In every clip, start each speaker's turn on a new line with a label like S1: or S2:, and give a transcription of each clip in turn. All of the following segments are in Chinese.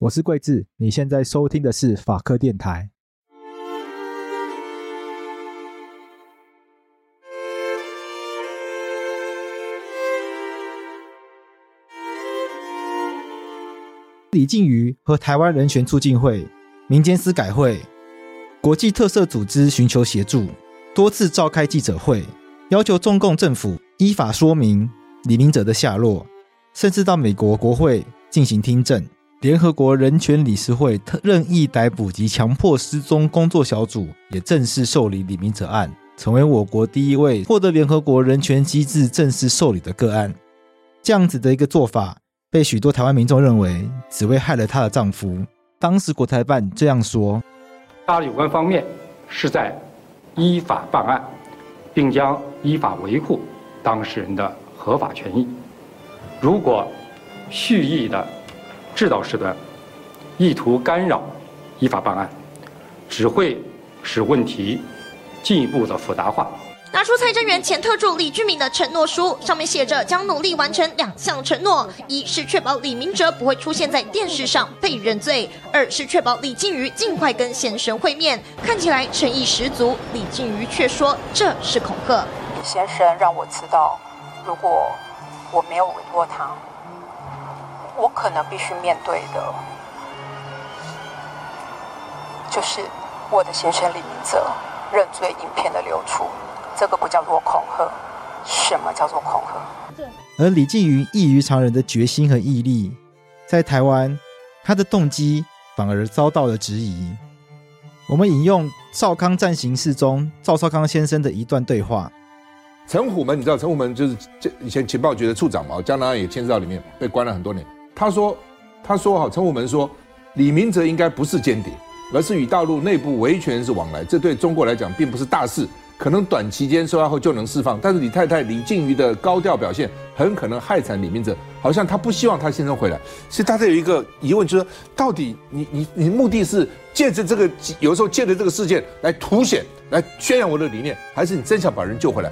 S1: 我是贵智，你现在收听的是法科电台。李净瑜和台湾人权促进会、民间司改会、国际特色组织寻求协助，多次召开记者会，要求中共政府依法说明李明哲的下落，甚至到美国国会进行听证。联合国人权理事会特任意逮捕及强迫失踪工作小组也正式受理李明哲案，成为我国第一位获得联合国人权机制正式受理的个案。这样子的一个做法，被许多台湾民众认为只为害了她的丈夫。当时国台办这样说：“
S2: 他有关方面是在依法办案，并将依法维护当事人的合法权益。如果蓄意的。”制导式的意图干扰依法办案，只会使问题进一步的复杂化。
S3: 拿出蔡正元前特助李俊明的承诺书，上面写着将努力完成两项承诺：一是确保李明哲不会出现在电视上被认罪；二是确保李净瑜尽快跟先生会面。看起来诚意十足，李净瑜却说这是恐吓。
S4: 李先生让我知道，如果我没有委托他。我可能必须面对的，就是我的先生李明哲认罪影片的流出，这个不叫做恐吓。什么叫做恐吓？
S1: 而李净瑜异于常人的决心和毅力，在台湾，他的动机反而遭到了质疑。我们引用《少康战形式》中赵少康先生的一段对话。
S5: 陈虎门，你知道陈虎门就是以前情报局的处长嘛？江南也牵涉到里面，被关了很多年。他说：“他说哈，陈虎门说，李明哲应该不是间谍，而是与大陆内部维权是往来，这对中国来讲并不是大事，可能短期间收押后就能释放。但是李太太李净瑜的高调表现，很可能害惨李明哲，好像他不希望他先生回来。所以大家有一个疑问，就是到底你你你目的是借着这个，有时候借着这个事件来凸显、来宣扬我的理念，还是你真想把人救回来？”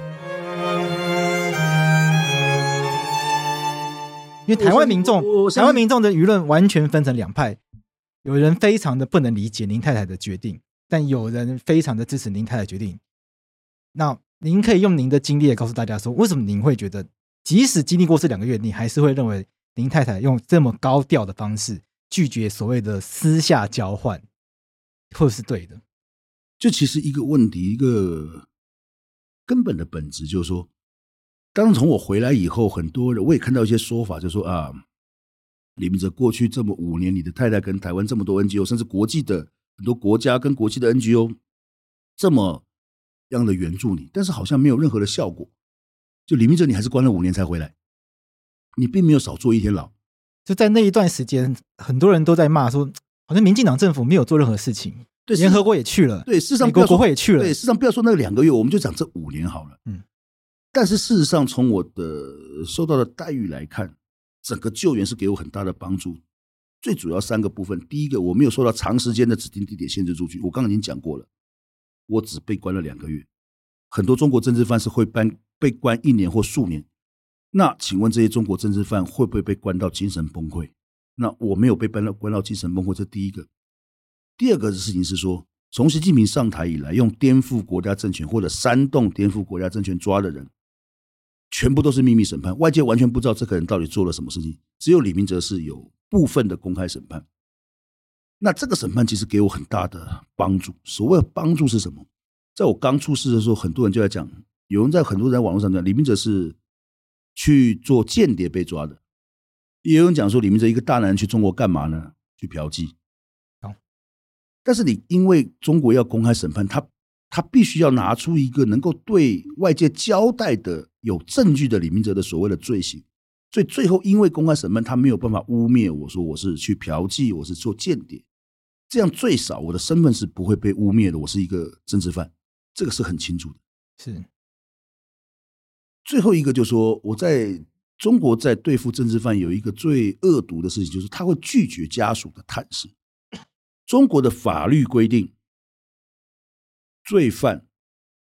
S1: 因为台湾民众，台湾民众的舆论完全分成两派，有人非常的不能理解林太太的决定，但有人非常的支持林太太决定。那您可以用您的经历来告诉大家说，为什么您会觉得，即使经历过这两个月，你还是会认为林太太用这么高调的方式拒绝所谓的私下交换，或是对的？
S6: 这其实一个问题，一个根本的本质就是说。当从我回来以后，很多人我也看到一些说法，就说啊，李明哲过去这么五年，你的太太跟台湾这么多 NGO，甚至国际的很多国家跟国际的 NGO 这么样的援助你，但是好像没有任何的效果。就李明哲，你还是关了五年才回来，你并没有少坐一天牢。
S1: 就在那一段时间，很多人都在骂说，好像民进党政府没有做任何事情。对，联合国也去了，
S6: 对，事实上，
S1: 美国国会也去了，
S6: 对，事实上不要说那两个月，我们就讲这五年好了，嗯。但是事实上，从我的受到的待遇来看，整个救援是给我很大的帮助。最主要三个部分，第一个，我没有受到长时间的指定地点限制出去。我刚刚已经讲过了，我只被关了两个月。很多中国政治犯是会被被关一年或数年。那请问这些中国政治犯会不会被关到精神崩溃？那我没有被关到关到精神崩溃，这第一个。第二个事情是说，从习近平上台以来，用颠覆国家政权或者煽动颠覆国家政权抓的人。全部都是秘密审判，外界完全不知道这个人到底做了什么事情。只有李明哲是有部分的公开审判。那这个审判其实给我很大的帮助。所谓的帮助是什么？在我刚出事的时候，很多人就在讲，有人在很多人在网络上讲，李明哲是去做间谍被抓的。也有人讲说，李明哲一个大男人去中国干嘛呢？去嫖妓。但是你因为中国要公开审判他。他必须要拿出一个能够对外界交代的有证据的李明哲的所谓的罪行，所以最后因为公开审问，他没有办法污蔑我说我是去嫖妓，我是做间谍，这样最少我的身份是不会被污蔑的，我是一个政治犯，这个是很清楚的。
S1: 是
S6: 最后一个就是说，我在中国在对付政治犯有一个最恶毒的事情，就是他会拒绝家属的探视。中国的法律规定。罪犯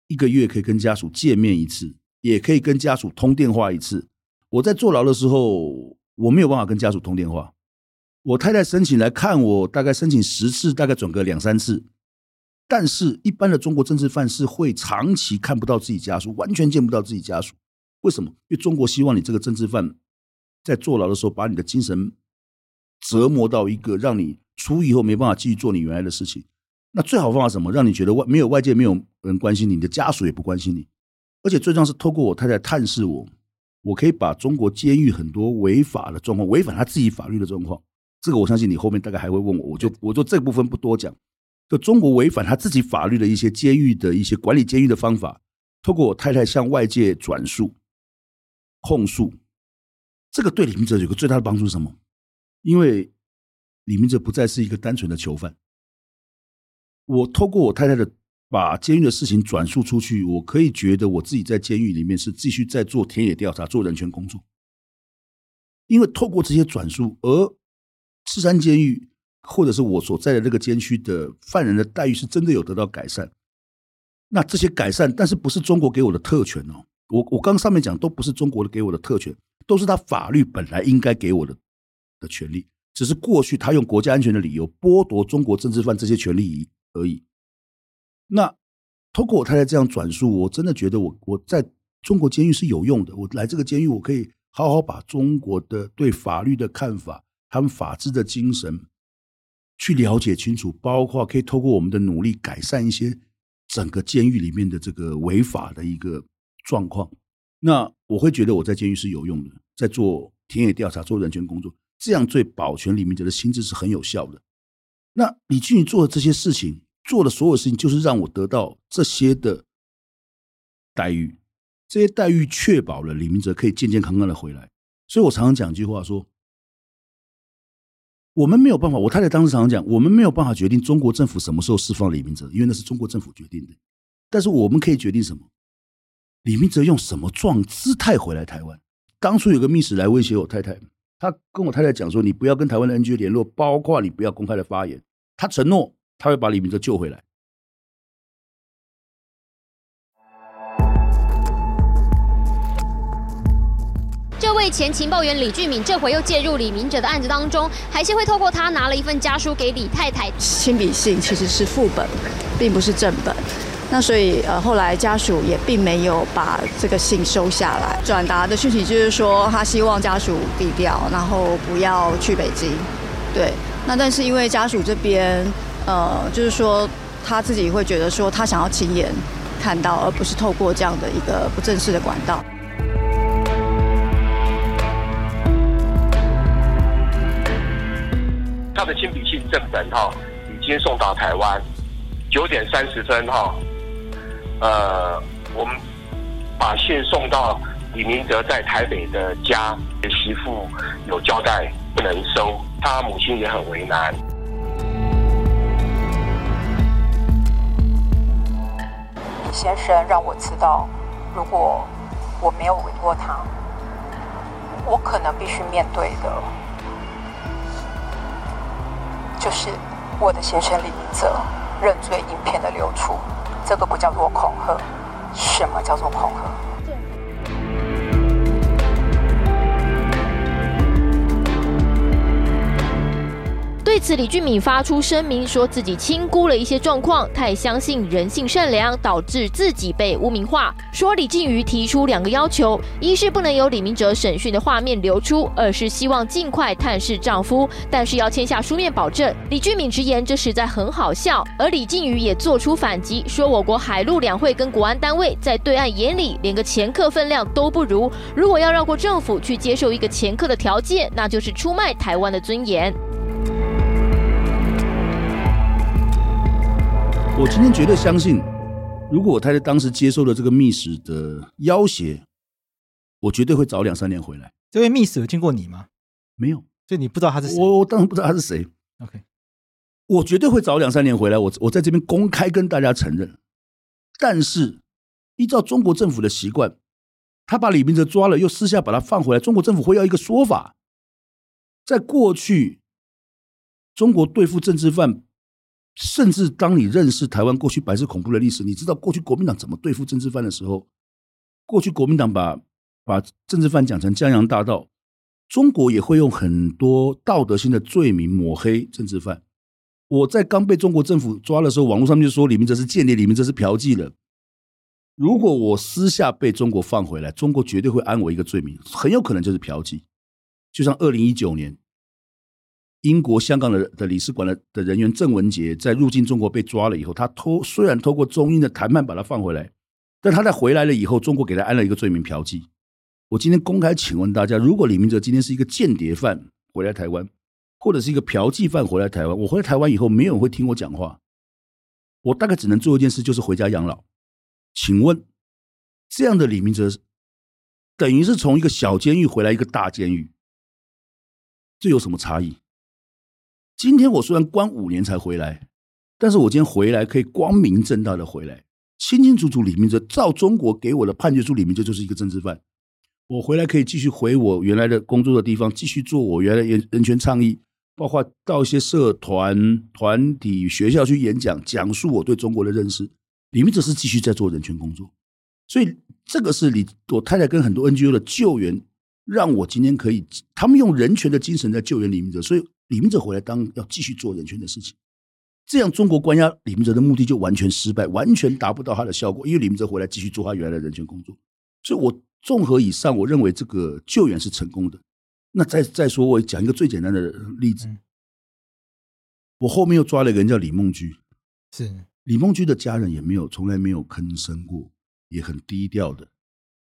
S6: 一个月可以跟家属见面一次，也可以跟家属通电话一次。我在坐牢的时候，我没有办法跟家属通电话，我太太申请来看我，大概申请十次，大概转个两三次。但是，一般的中国政治犯是会长期看不到自己家属，完全见不到自己家属。为什么？因为中国希望你这个政治犯在坐牢的时候，把你的精神折磨到一个让你出狱以后没办法继续做你原来的事情。那最好方法是什么？让你觉得外没有外界没有人关心你，你的家属也不关心你。而且最重要是透过我太太探视我，我可以把中国监狱很多违法的状况，违反他自己法律的状况，这个我相信你后面大概还会问我，我就我就这部分不多讲。就中国违反他自己法律的一些监狱的一些管理监狱的方法，透过我太太向外界转述控诉，这个对李明哲有个最大的帮助是什么？因为李明哲不再是一个单纯的囚犯。我透过我太太的把监狱的事情转述出去，我可以觉得我自己在监狱里面是继续在做田野调查、做人权工作。因为透过这些转述，而赤山监狱。或者是我所在的这个监区的犯人的待遇是真的有得到改善，那这些改善，但是不是中国给我的特权哦？我我刚上面讲都不是中国的给我的特权，都是他法律本来应该给我的的权利，只是过去他用国家安全的理由剥夺中国政治犯这些权利而已。那透过我太太这样转述，我真的觉得我我在中国监狱是有用的。我来这个监狱，我可以好好把中国的对法律的看法，他们法治的精神。去了解清楚，包括可以透过我们的努力改善一些整个监狱里面的这个违法的一个状况。那我会觉得我在监狱是有用的，在做田野调查、做人权工作，这样对保全李明哲的心智是很有效的。那李俊宇做的这些事情，做的所有事情，就是让我得到这些的待遇，这些待遇确保了李明哲可以健健康康的回来。所以我常常讲一句话说。我们没有办法，我太太当时常常讲，我们没有办法决定中国政府什么时候释放李明哲，因为那是中国政府决定的。但是我们可以决定什么？李明哲用什么状姿态回来台湾？当初有个密使来威胁我太太，他跟我太太讲说：“你不要跟台湾的 NGO 联络，包括你不要公开的发言。”他承诺他会把李明哲救回来。
S7: 这位前情报员李俊敏这回又介入李明哲的案子当中，海协会透过他拿了一份家书给李太太，
S8: 亲笔信其实是副本，并不是正本。那所以呃后来家属也并没有把这个信收下来，转达的讯息就是说他希望家属低调，然后不要去北京。对，那但是因为家属这边呃就是说他自己会觉得说他想要亲眼看到，而不是透过这样的一个不正式的管道。
S9: 他的亲笔信正本哈已经送到台湾，九点三十分哈，呃，我们把信送到李明哲在台北的家，媳妇有交代不能收，他母亲也很为难。
S4: 李先生让我知道，如果我没有委托他，我可能必须面对的。就是我的先生李明哲认罪影片的，这个不叫做恐吓，什么叫做恐吓？
S7: 对此，李俊敏发出声明，说自己轻估了一些状况，太相信人性善良，导致自己被污名化。说李静瑜提出两个要求：一是不能有李明哲审讯的画面流出；二是希望尽快探视丈夫，但是要签下书面保证。李俊敏直言这实在很好笑，而李静瑜也做出反击，说我国海陆两会跟国安单位在对岸眼里连个前客分量都不如，如果要绕过政府去接受一个前客的条件，那就是出卖台湾的尊严。
S6: 我今天绝对相信，如果我太太当时接受了这个密使的要挟，我绝对会早两三年回来。
S1: 这位密使有见过你吗？
S6: 没有，
S1: 所以你不知道他是谁。
S6: 我我当然不知道他是谁。
S1: OK，
S6: 我绝对会早两三年回来。我我在这边公开跟大家承认。但是依照中国政府的习惯，他把李明哲抓了，又私下把他放回来，中国政府会要一个说法。在过去，中国对付政治犯。甚至当你认识台湾过去白色恐怖的历史，你知道过去国民党怎么对付政治犯的时候，过去国民党把把政治犯讲成江洋大盗，中国也会用很多道德性的罪名抹黑政治犯。我在刚被中国政府抓的时候，网络上面就说李明哲是间谍，李明哲是嫖妓的。如果我私下被中国放回来，中国绝对会安我一个罪名，很有可能就是嫖妓。就像二零一九年，英国香港的的领事馆的的人员郑文杰在入境中国被抓了以后，他偷虽然透过中英的谈判把他放回来，但他在回来了以后，中国给他安了一个罪名嫖妓。我今天公开请问大家，如果李明哲今天是一个间谍犯回来台湾，或者是一个嫖妓犯回来台湾，我回来台湾以后，没有人会听我讲话。我大概只能做一件事，就是回家养老。请问，这样的李明哲，等于是从一个小监狱回来一个大监狱，这有什么差异？今天我虽然关五年才回来，但是我今天回来可以光明正大的回来，清清楚楚。李明哲照中国给我的判决书，李明哲就是一个政治犯。我回来可以继续回我原来的工作的地方，继续做我原来人人权倡议。包括到一些社团、团体、学校去演讲，讲述我对中国的认识。李明哲是继续在做人权工作，所以这个是李我太太跟很多 NGO 的救援，让我今天可以，他们用人权的精神在救援李明哲。所以李明哲回来当要继续做人权的事情，这样中国关押李明哲的目的就完全失败，完全达不到他的效果。因为李明哲回来继续做他原来的人权工作，所以我综合以上，我认为这个救援是成功的。那再再说，我讲一个最简单的例子。我后面又抓了一个人叫李梦居，
S1: 是
S6: 李梦居的家人也没有从来没有吭声过，也很低调的。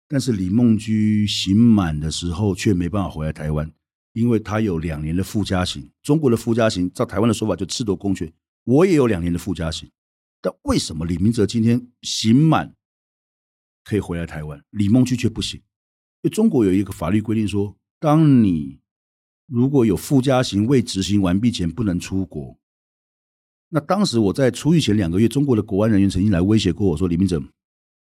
S6: 但是李梦居刑满的时候却没办法回来台湾，因为他有两年的附加刑。中国的附加刑，照台湾的说法就赤夺公权。我也有两年的附加刑，但为什么李明哲今天刑满可以回来台湾，李梦居却不行？因为中国有一个法律规定说。当你如果有附加刑未执行完毕前不能出国，那当时我在出狱前两个月，中国的国安人员曾经来威胁过我说：“李明哲，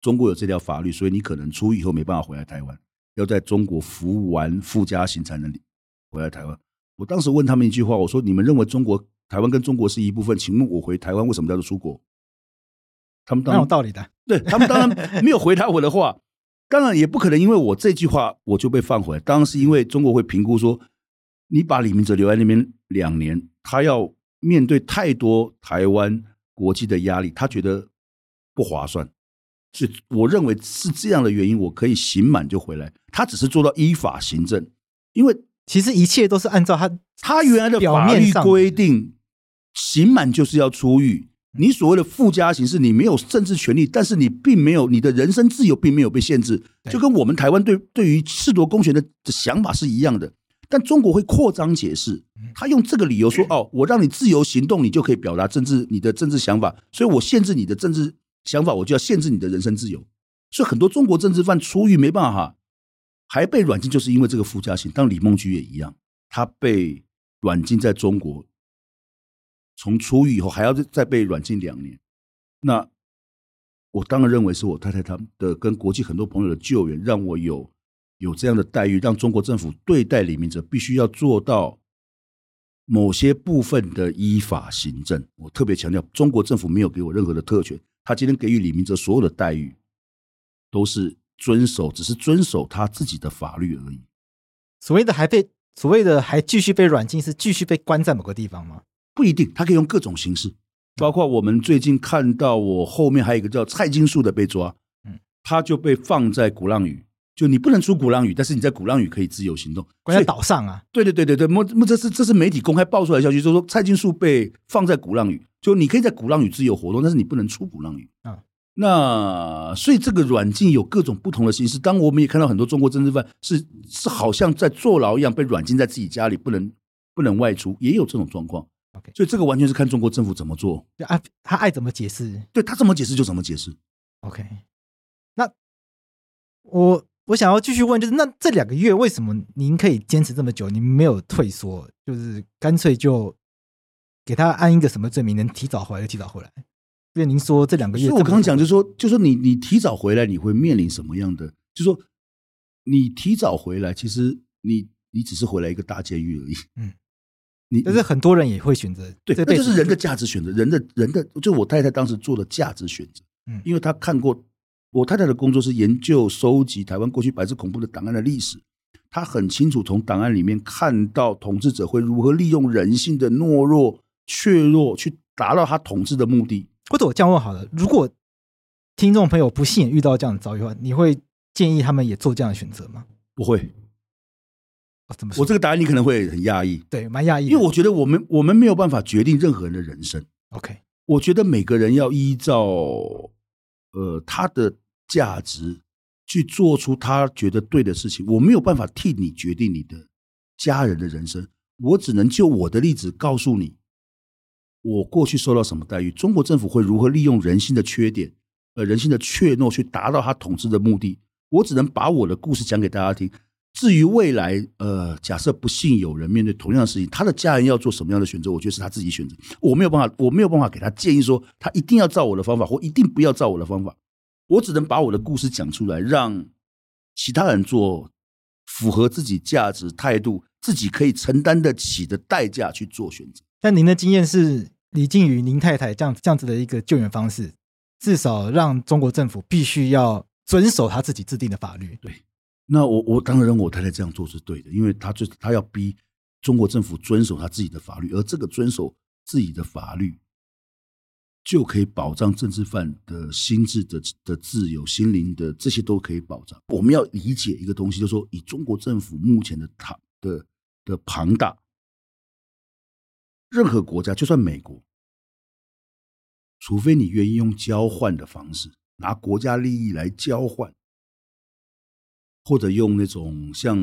S6: 中国有这条法律，所以你可能出狱以后没办法回来台湾，要在中国服完附加刑才能回来台湾。”我当时问他们一句话，我说：“你们认为中国台湾跟中国是一部分？请问我回台湾为什么叫做出国？”他们当然
S1: 有道理的，
S6: 对他们当然没有回答我的话。当然也不可能，因为我这句话我就被放回来。当然是因为中国会评估说，你把李明哲留在那边两年，他要面对太多台湾国际的压力，他觉得不划算。所以我认为是这样的原因，我可以刑满就回来。他只是做到依法行政，因为
S1: 其实一切都是按照他
S6: 他原来的法律规定，刑满就是要出狱。你所谓的附加刑是你没有政治权利，但是你并没有你的人身自由并没有被限制，就跟我们台湾对对于褫夺公权的的想法是一样的。但中国会扩张解释，他用这个理由说：“哦，我让你自由行动，你就可以表达政治你的政治想法，所以我限制你的政治想法，我就要限制你的人身自由。”所以很多中国政治犯出狱没办法，还被软禁，就是因为这个附加刑。当李梦菊也一样，他被软禁在中国。从出狱以后还要再被软禁两年，那我当然认为是我太太他们的跟国际很多朋友的救援，让我有有这样的待遇，让中国政府对待李明哲必须要做到某些部分的依法行政。我特别强调，中国政府没有给我任何的特权，他今天给予李明哲所有的待遇都是遵守，只是遵守他自己的法律而已。
S1: 所谓的还被所谓的还继续被软禁，是继续被关在某个地方吗？
S6: 不一定，他可以用各种形式，包括我们最近看到，我后面还有一个叫蔡金树的被抓，嗯，他就被放在鼓浪屿，就你不能出鼓浪屿，但是你在鼓浪屿可以自由行动，
S1: 关在岛上啊。
S6: 对对对对对，莫莫这是这是媒体公开爆出来的消息，就是说蔡金树被放在鼓浪屿，就你可以在鼓浪屿自由活动，但是你不能出鼓浪屿啊。那所以这个软禁有各种不同的形式，当我们也看到很多中国政治犯是是好像在坐牢一样被软禁在自己家里，不能不能外出，也有这种状况。
S1: OK，
S6: 所以这个完全是看中国政府怎么做，
S1: 啊，他爱怎么解释，
S6: 对他怎么解释就怎么解释。
S1: OK，那我我想要继续问，就是那这两个月为什么您可以坚持这么久，您没有退缩，就是干脆就给他安一个什么罪名，能提早回来就提早回来？因为您说这两个月，所以
S6: 我刚刚讲就是说，就是说你你提早回来，你会面临什么样的？就是说你提早回来，其实你你只是回来一个大监狱而已。嗯。你
S1: 但是很多人也会选择，
S6: 对，这就是人的价值选择，人的人的，就我太太当时做的价值选择，嗯，因为她看过我太太的工作是研究收集台湾过去白色恐怖的档案的历史，她很清楚从档案里面看到统治者会如何利用人性的懦弱、怯弱去达到他统治的目的。
S1: 或者我这样问好了，如果听众朋友不幸遇到这样的遭遇的话，你会建议他们也做这样的选择吗？
S6: 不会。
S1: 哦，怎么说？
S6: 我这个答案你可能会很讶异，
S1: 对，蛮讶异，
S6: 因为我觉得我们我们没有办法决定任何人的人生。
S1: OK，
S6: 我觉得每个人要依照呃他的价值。去做出他觉得对的事情，我没有办法替你决定你的家人的人生，我只能就我的例子告诉你，我过去受到什么待遇，中国政府会如何利用人性的缺点，呃，人性的怯懦去达到他统治的目的。我只能把我的故事讲给大家听。至于未来，呃，假设不幸有人面对同样的事情，他的家人要做什么样的选择，我觉得是他自己选择，我没有办法，我没有办法给他建议说他一定要照我的方法，或一定不要照我的方法。我只能把我的故事讲出来，让其他人做符合自己价值态度、自己可以承担得起的代价去做选择。
S1: 但您的经验是李靖宇、您太太这样这样子的一个救援方式，至少让中国政府必须要遵守他自己制定的法律。
S6: 对，那我我当然认为我太太这样做是对的，因为他就他要逼中国政府遵守他自己的法律，而这个遵守自己的法律。就可以保障政治犯的心智的的自由、心灵的这些都可以保障。我们要理解一个东西，就是说，以中国政府目前的庞的的庞大，任何国家，就算美国，除非你愿意用交换的方式，拿国家利益来交换，或者用那种像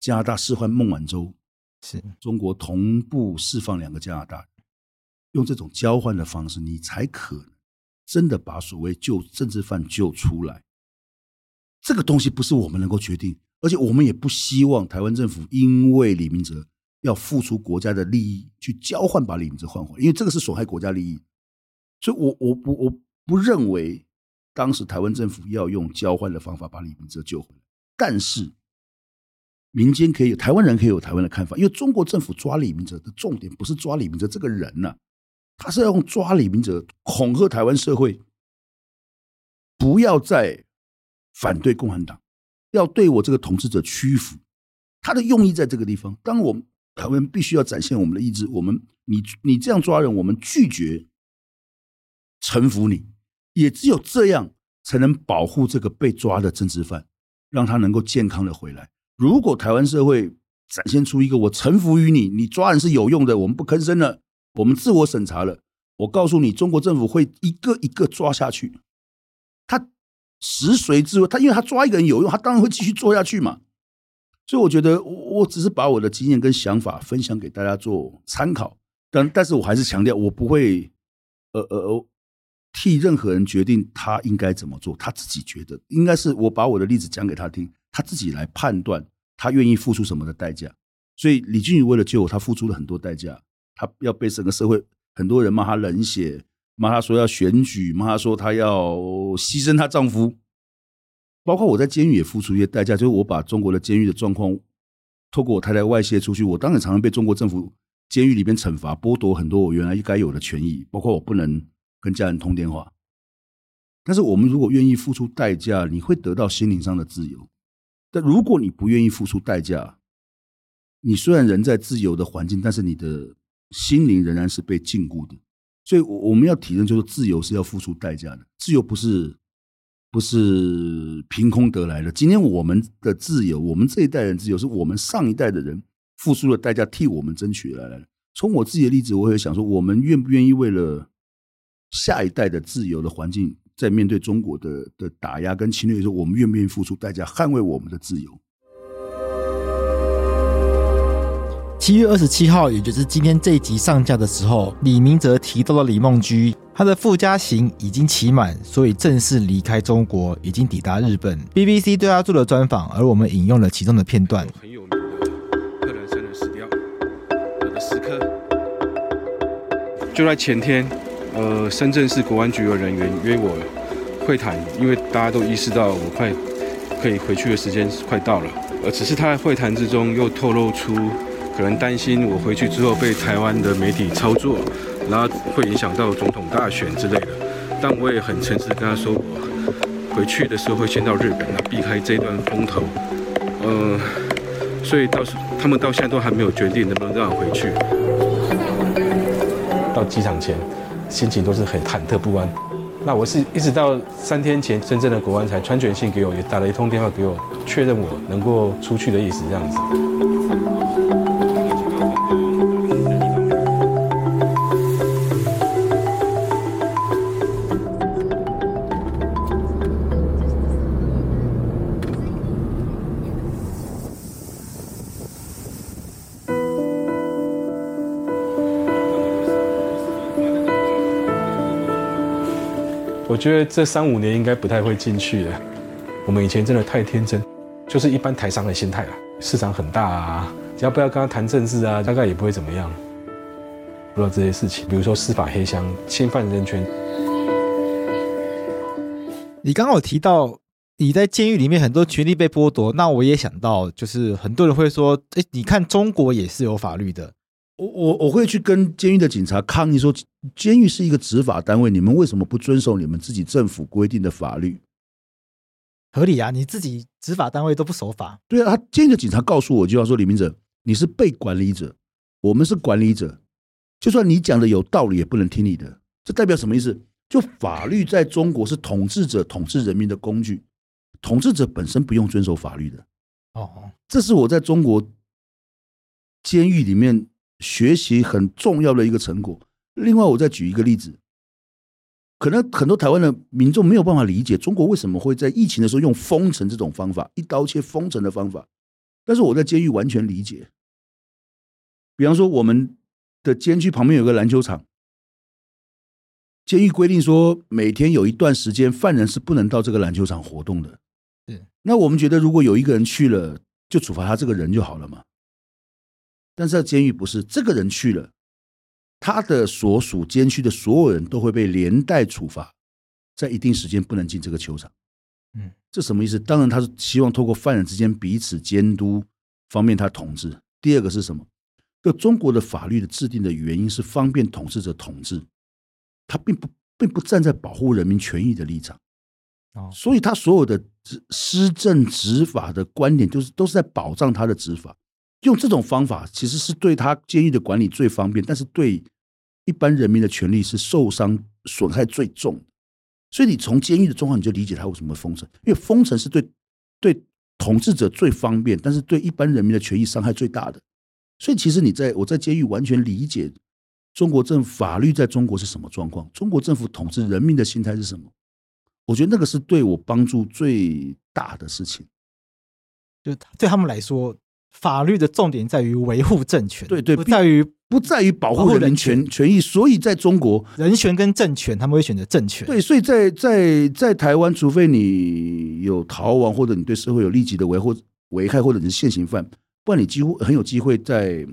S6: 加拿大释放孟晚舟，
S1: 是
S6: 中国同步释放两个加拿大。用这种交换的方式，你才可能真的把所谓救政治犯救出来。这个东西不是我们能够决定，而且我们也不希望台湾政府因为李明哲要付出国家的利益去交换把李明哲换回，因为这个是损害国家利益。所以我我不我不认为当时台湾政府要用交换的方法把李明哲救回来。但是民间可以有台湾人可以有台湾的看法，因为中国政府抓李明哲的重点不是抓李明哲这个人呐、他是要用抓李明哲恐吓台湾社会，不要再反对共产党，要对我这个统治者屈服。他的用意在这个地方。当我们台湾必须要展现我们的意志，我们你你这样抓人，我们拒绝臣服你，也只有这样才能保护这个被抓的政治犯，让他能够健康的回来。如果台湾社会展现出一个我臣服于你，你抓人是有用的，我们不吭声了。我们自我审查了，我告诉你，中国政府会一个一个抓下去。他食髓知味，他因为他抓一个人有用，他当然会继续做下去嘛。所以我觉得，我我只是把我的经验跟想法分享给大家做参考。但但是我还是强调，我不会呃呃呃替任何人决定他应该怎么做。他自己觉得应该是我把我的例子讲给他听，他自己来判断他愿意付出什么的代价。所以李俊宇为了救我，他付出了很多代价。他要被整个社会很多人骂他冷血，骂他说要选举，骂他说他要牺牲她丈夫，包括我在监狱也付出一些代价，就是我把中国的监狱的状况透过我太太外泄出去，我当然常常被中国政府监狱里边惩罚，剥夺很多我原来应该有的权益，包括我不能跟家人通电话。但是我们如果愿意付出代价，你会得到心灵上的自由。但如果你不愿意付出代价，你虽然人在自由的环境，但是你的心灵仍然是被禁锢的，所以我们要体认，就是自由是要付出代价的。自由不是不是凭空得来的。今天我们的自由，我们这一代人自由，是我们上一代的人付出了代价替我们争取来的。从我自己的例子，我会想说，我们愿不愿意为了下一代的自由的环境，在面对中国的的打压跟侵略的时候，我们愿不愿意付出代价，捍卫我们的自由？
S1: 七月二十七号，也就是今天这一集上架的时候，李明哲提到了李梦居，他的附加刑已经期满，所以正式离开中国，已经抵达日本。BBC 对他做了专访，而我们引用了其中的片段。
S10: 很有名的贺兰山的石雕，我的石刻，就在前天，呃，深圳市国安局的人员约我会谈，因为大家都意识到我快可以回去的时间快到了，而只是他在会谈之中又透露出。可能担心我回去之后被台湾的媒体操作，然后会影响到总统大选之类的。但我也很诚实跟他说，我回去的时候会先到日本，避开这段风头。嗯、所以到时他们到现在都还没有决定能不能让我回去。到机场前，心情都是很忐忑不安。那我是一直到三天前，深圳的国安才传简讯给我，也打了一通电话给我，确认我能够出去的意思，这样子。我觉得这三五年应该不太会进去了。我们以前真的太天真，就是一般台商的心态了。市场很大啊，只要不要跟他谈政治啊，大概也不会怎么样。不知道这些事情，比如说司法黑箱、侵犯人权。
S1: 你刚刚有提到你在监狱里面很多权利被剥夺，那我也想到，就是很多人会说，哎，你看中国也是有法律的。
S6: 我我我会去跟监狱的警察抗议说，监狱是一个执法单位，你们为什么不遵守你们自己政府规定的法律？
S1: 合理啊，你自己执法单位都不守法。
S6: 对啊，他监狱的警察告诉我就要说，李明哲，你是被管理者，我们是管理者，就算你讲的有道理，也不能听你的。这代表什么意思？就法律在中国是统治者统治人民的工具，统治者本身不用遵守法律的。哦，这是我在中国监狱里面。学习很重要的一个成果。另外，我再举一个例子，可能很多台湾的民众没有办法理解中国为什么会在疫情的时候用封城这种方法，一刀切封城的方法。但是我在监狱完全理解。比方说，我们的监区旁边有个篮球场，监狱规定说每天有一段时间犯人是不能到这个篮球场活动的。那我们觉得如果有一个人去了，就处罚他这个人就好了嘛。但是在监狱不是这个人去了，他的所属监区的所有人都会被连带处罚，在一定时间不能进这个球场。嗯，这什么意思？当然他是希望透过犯人之间彼此监督，方便他统治。第二个是什么？就中国的法律的制定的原因是方便统治者统治，他并不并不站在保护人民权益的立场。哦，所以他所有的执施政执法的观点，就是都是在保障他的执法。用这种方法其实是对他监狱的管理最方便，但是对一般人民的权利是受伤损害最重。所以你从监狱的状况你就理解他为什么封城，因为封城是对对统治者最方便，但是对一般人民的权益伤害最大的。所以其实你在我在监狱完全理解中国政府法律在中国是什么状况，中国政府统治人民的心态是什么。我觉得那个是对我帮助最大的事情，
S1: 就对他们来说。法律的重点在于维护政权，
S6: 对对，
S1: 不在于
S6: 不在于保护人权权益。所以在中国，
S1: 人权跟政权，他们会选择政权。
S6: 对，所以在在在台湾，除非你有逃亡，或者你对社会有立即的维护危害，或者你是现行犯，不然你几乎很有机会在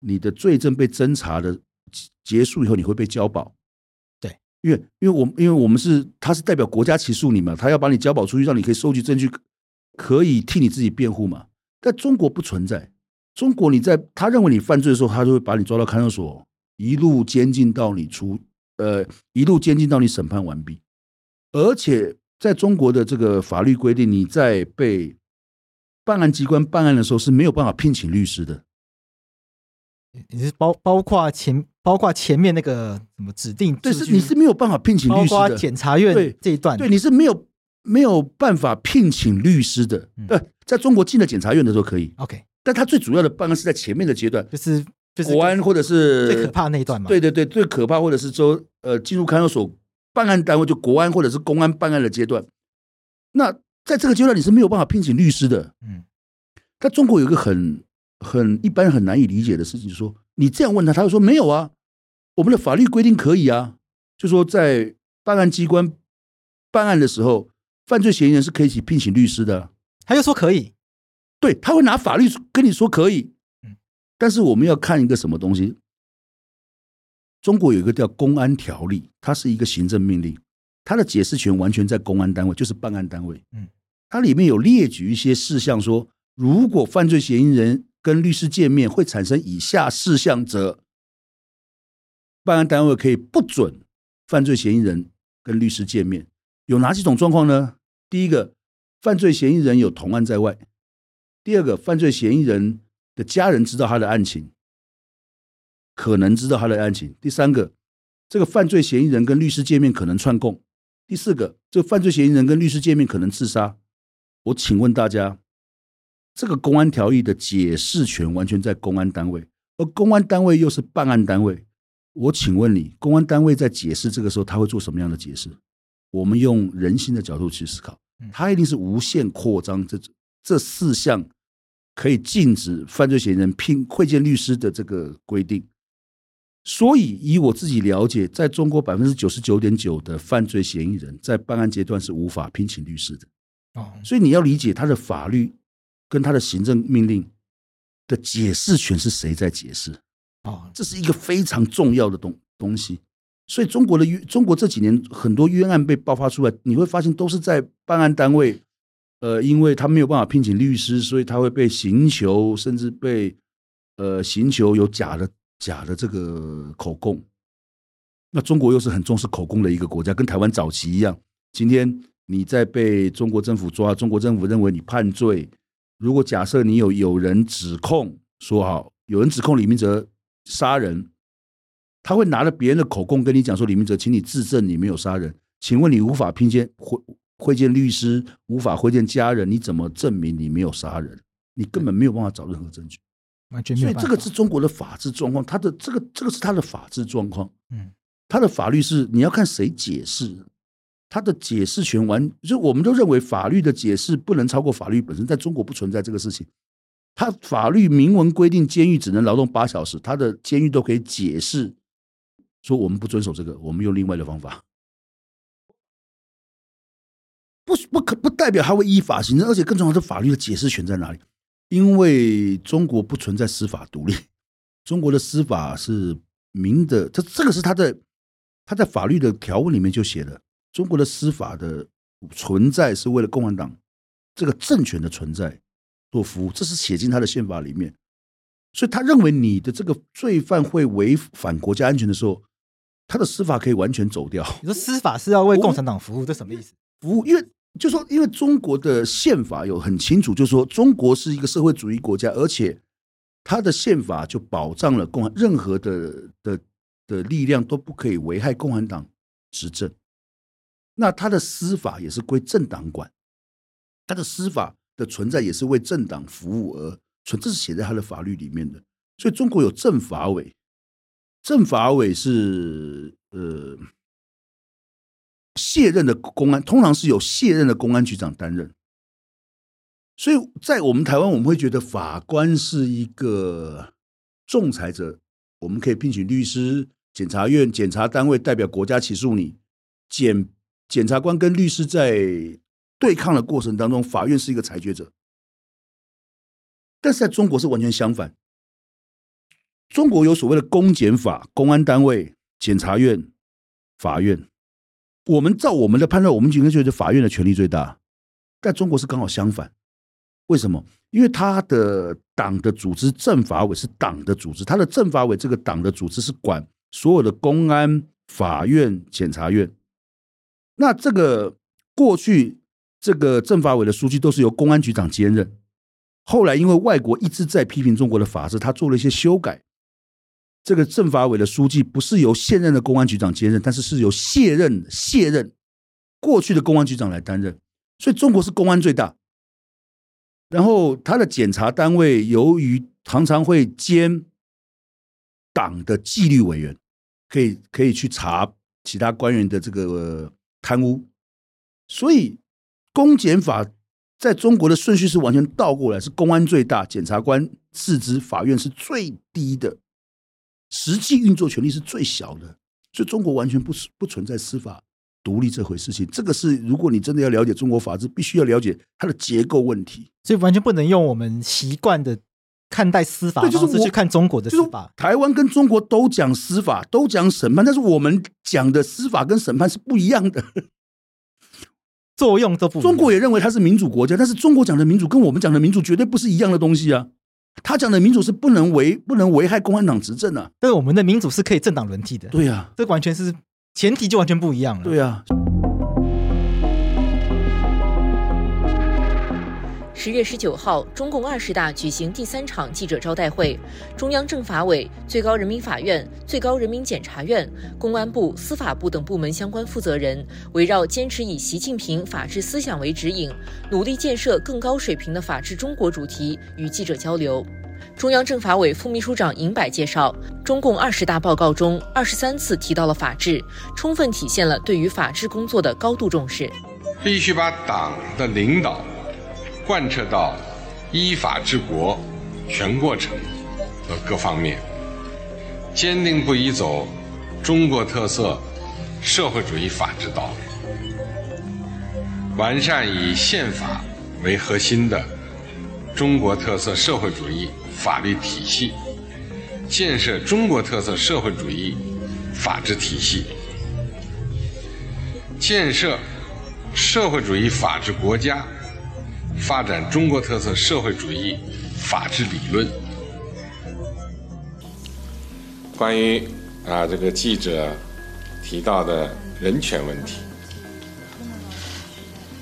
S6: 你的罪证被侦查的结束以后，你会被交保。
S1: 对，
S6: 因为因为我因为我们是他是代表国家起诉你嘛，他要把你交保出去，让你可以收集证据，可以替你自己辩护嘛。在中国不存在。中国，你在他认为你犯罪的时候，他就会把你抓到看守所，一路监禁到你出，呃，一路监禁到你审判完毕。而且，在中国的这个法律规定，你在被办案机关办案的时候是没有办法聘请律师的。
S1: 你是包包括前包括前面那个什么指定，
S6: 对，是你是没有办法聘请律师的。
S1: 包括检察院对这一段，
S6: 对，你是没有。没有办法聘请律师的，呃，在中国进了检察院的时候可以
S1: ，OK，
S6: 但他最主要的办案是在前面的阶段，
S1: 就是就是
S6: 国安或者是
S1: 最可怕那一段嘛，
S6: 对对对，最可怕或者是说呃进入看守所办案单位就国安或者是公安办案的阶段，那在这个阶段你是没有办法聘请律师的，嗯，在中国有一个很很一般很难以理解的事情，就是说你这样问他，他会说没有啊，我们的法律规定可以啊，就说在办案机关办案的时候。犯罪嫌疑人是可以聘请律师的，
S1: 他又说可以，
S6: 对，他会拿法律跟你说可以，但是我们要看一个什么东西？中国有一个叫《公安条例》，它是一个行政命令，它的解释权完全在公安单位，就是办案单位。嗯，它里面有列举一些事项，说如果犯罪嫌疑人跟律师见面会产生以下事项者，办案单位可以不准犯罪嫌疑人跟律师见面。有哪几种状况呢？第一个，犯罪嫌疑人有同案在外，第二个，犯罪嫌疑人的家人知道他的案情，可能知道他的案情。第三个，这个犯罪嫌疑人跟律师见面可能串供。第四个，这个犯罪嫌疑人跟律师见面可能自杀。我请问大家，这个公安条例的解释权完全在公安单位，而公安单位又是办案单位。我请问你，公安单位在解释这个时候，他会做什么样的解释？我们用人性的角度去思考，他一定是无限扩张这这四项。可以禁止犯罪嫌疑人聘会见律师的这个规定，所以以我自己了解，在中国百分之九十九点九的犯罪嫌疑人在办案阶段是无法聘请律师的。哦，所以你要理解他的法律跟他的行政命令的解释权是谁在解释？哦，这是一个非常重要的东东西。所以中国的冤，中国这几年很多冤案被爆发出来，你会发现都是在办案单位。呃，因为他没有办法聘请律师，所以他会被刑求，甚至被呃刑求有假的假的这个口供。那中国又是很重视口供的一个国家，跟台湾早期一样。今天你在被中国政府抓，中国政府认为你判罪。如果假设你有有人指控说好，有人指控李明哲杀人，他会拿着别人的口供跟你讲说，李明哲，请你自证你没有杀人。请问你无法拼接会？会见律师，无法会见家人，你怎么证明你没有杀人？你根本没有办法找任何证据，完全没有。所以这个是中国的法治状况，他的这个这个是他的法治状况。嗯，他的法律是你要看谁解释，他的解释权完，就我们都认为法律的解释不能超过法律本身，在中国不存在这个事情。他法律明文规定监狱只能劳动八小时，他的监狱都可以解释说我们不遵守这个，我们用另外的方法。不不可不代表他会依法行政，而且更重要的是法律的解释权在哪里？因为中国不存在司法独立，中国的司法是明的，这这个是他在他在法律的条文里面就写的，中国的司法的存在是为了共产党这个政权的存在做服务，这是写进他的宪法里面。所以他认为你的这个罪犯会违反国家安全的时候，他的司法可以完全走掉。
S1: 你说司法是要为共产党服务，这什么意思？
S6: 服务，因为。就说，因为中国的宪法有很清楚，就是说中国是一个社会主义国家，而且它的宪法就保障了共任何的的的力量都不可以危害共产党执政。那他的司法也是归政党管，他的司法的存在也是为政党服务而存，这是写在他的法律里面的。所以中国有政法委，政法委是呃。卸任的公安通常是由卸任的公安局长担任，所以在我们台湾，我们会觉得法官是一个仲裁者，我们可以聘请律师、检察院、检察单位代表国家起诉你。检检察官跟律师在对抗的过程当中，法院是一个裁决者。但是在中国是完全相反，中国有所谓的公检法，公安单位、检察院、法院。我们照我们的判断，我们应该觉得法院的权力最大，但中国是刚好相反。为什么？因为他的党的组织政法委是党的组织，他的政法委这个党的组织是管所有的公安、法院、检察院。那这个过去这个政法委的书记都是由公安局长兼任，后来因为外国一直在批评中国的法制，他做了一些修改。这个政法委的书记不是由现任的公安局长兼任，但是是由卸任卸任过去的公安局长来担任，所以中国是公安最大。然后他的检察单位由于常常会兼党的纪律委员，可以可以去查其他官员的这个贪污，所以公检法在中国的顺序是完全倒过来，是公安最大，检察官次之，法院是最低的。实际运作权力是最小的，所以中国完全不不存在司法独立这回事情。这个是如果你真的要了解中国法治，必须要了解它的结构问题。
S1: 所以完全不能用我们习惯的看待司法方式去看中国的司法。
S6: 台湾跟中国都讲司法，都讲审判，但是我们讲的司法跟审判是不一样的，
S1: 作用都不。
S6: 中国也认为它是民主国家，但是中国讲的民主跟我们讲的民主绝对不是一样的东西啊。他讲的民主是不能危不能危害共产党执政啊，
S1: 但是我们的民主是可以政党轮替的。
S6: 对呀、啊，
S1: 这完全是前提就完全不一样了。
S6: 对呀、啊。
S11: 十月十九号，中共二十大举行第三场记者招待会，中央政法委、最高人民法院、最高人民检察院、公安部、司法部等部门相关负责人，围绕坚持以习近平法治思想为指引，努力建设更高水平的法治中国主题，与记者交流。中央政法委副秘书长尹柏介绍，中共二十大报告中二十三次提到了法治，充分体现了对于法治工作的高度重视。
S12: 必须把党的领导贯彻到依法治国全过程和各方面，坚定不移走中国特色社会主义法治道路，完善以宪法为核心的中国特色社会主义法律体系，建设中国特色社会主义法治体系，建设。社会主义法治国家，发展中国特色社会主义法治理论。关于啊这个记者提到的人权问题，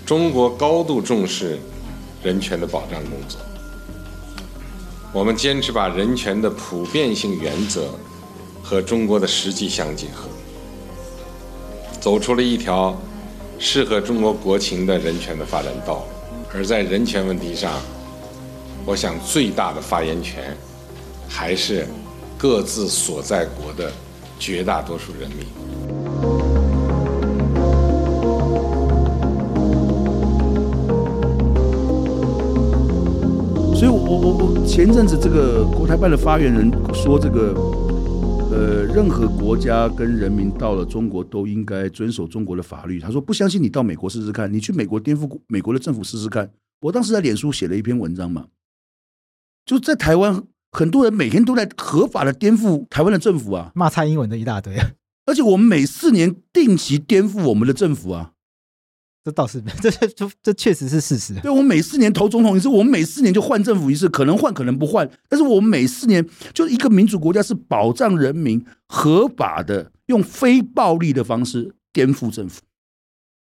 S12: 中国高度重视人权的保障工作。我们坚持把人权的普遍性原则和中国的实际相结合，走出了一条。适合中国国情的人权的发展道路，而在人权问题上，我想最大的发言权还是各自所在国的绝大多数人民。
S6: 所以我，我我前阵子这个国台办的发言人说这个。呃，任何国家跟人民到了中国都应该遵守中国的法律。他说不相信你到美国试试看，你去美国颠覆美国的政府试试看。我当时在脸书写了一篇文章嘛，就在台湾，很多人每天都在合法的颠覆台湾的政府啊，
S1: 骂蔡英文的一大堆，
S6: 而且我们每四年定期颠覆我们的政府啊。
S1: 这倒是，这这这确实是事实。
S6: 对，我们每四年投总统一次，我们每四年就换政府一次，可能换，可能不换。但是我们每四年，就一个民主国家是保障人民合法的，用非暴力的方式颠覆政府。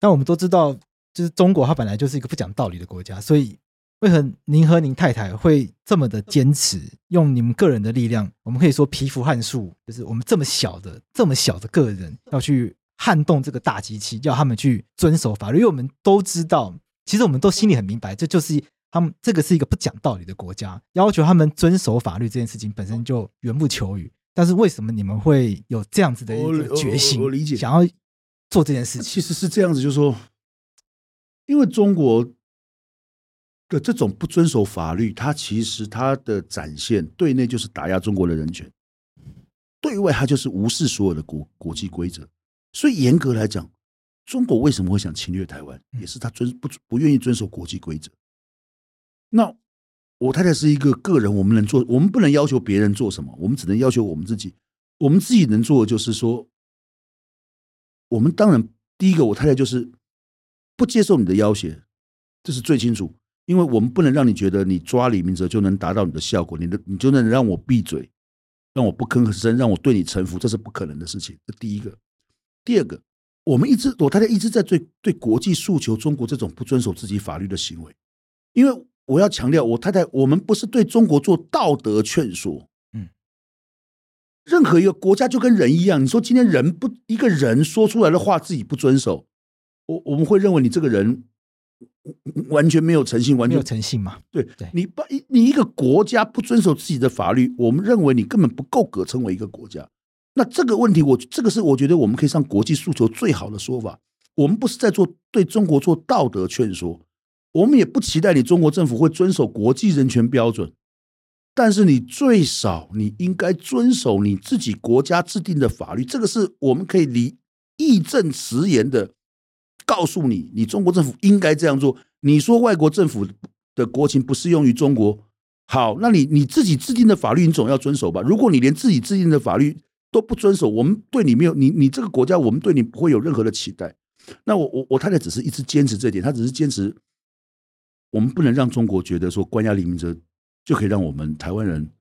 S1: 但我们都知道，就是中国，它本来就是一个不讲道理的国家，所以为何您和您太太会这么的坚持，用你们个人的力量？我们可以说，蚍蜉撼树，就是我们这么小的、这么小的个人要去。撼动这个大机器，叫他们去遵守法律，因为我们都知道，其实我们都心里很明白，这就是他们这个是一个不讲道理的国家，要求他们遵守法律这件事情本身就缘木求鱼。但是为什么你们会有这样子的一个决心？
S6: 我理解，
S1: 想要做这件事情，
S6: 其实是这样子，就是说，因为中国的这种不遵守法律，它其实它的展现，对内就是打压中国的人权，对外它就是无视所有的国国际规则。所以严格来讲，中国为什么会想侵略台湾，也是他遵不不愿意遵守国际规则。那我太太是一个个人，我们能做，我们不能要求别人做什么，我们只能要求我们自己。我们自己能做的就是说，我们当然第一个，我太太就是不接受你的要挟，这是最清楚，因为我们不能让你觉得你抓李明哲就能达到你的效果，你的你就能让我闭嘴，让我不吭声，让我对你臣服，这是不可能的事情。这第一个。第二个，我们一直，我太太一直在对对国际诉求中国这种不遵守自己法律的行为，因为我要强调，我太太，我们不是对中国做道德劝说，嗯，任何一个国家就跟人一样，你说今天人不一个人说出来的话自己不遵守，我我们会认为你这个人完全没有诚信，完全
S1: 没有诚信嘛？
S6: 对，对你把你一个国家不遵守自己的法律，我们认为你根本不够格成为一个国家。那这个问题，我这个是我觉得我们可以上国际诉求最好的说法。我们不是在做对中国做道德劝说，我们也不期待你中国政府会遵守国际人权标准，但是你最少你应该遵守你自己国家制定的法律。这个是我们可以理义正辞严的告诉你，你中国政府应该这样做。你说外国政府的国情不适用于中国，好，那你你自己制定的法律你总要遵守吧？如果你连自己制定的法律，都不遵守，我们对你没有你你这个国家，我们对你不会有任何的期待。那我我我太太只是一直坚持这点，她只是坚持，我们不能让中国觉得说关押李明哲就可以让我们台湾人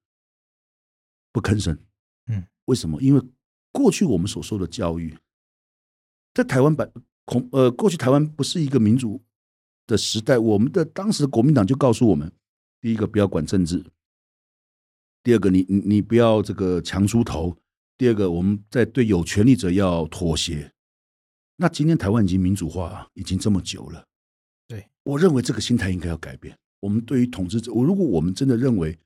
S6: 不吭声。嗯，为什么？因为过去我们所受的教育，在台湾版恐呃，过去台湾不是一个民主的时代，我们的当时国民党就告诉我们：第一个不要管政治，第二个你你你不要这个强出头，第二个我们在对有权力者要妥协。那今天台湾已经民主化已经这么久了，
S1: 对，我
S6: 认为这个心态应该要改变。我们对于统治者，我如果我们真的认为，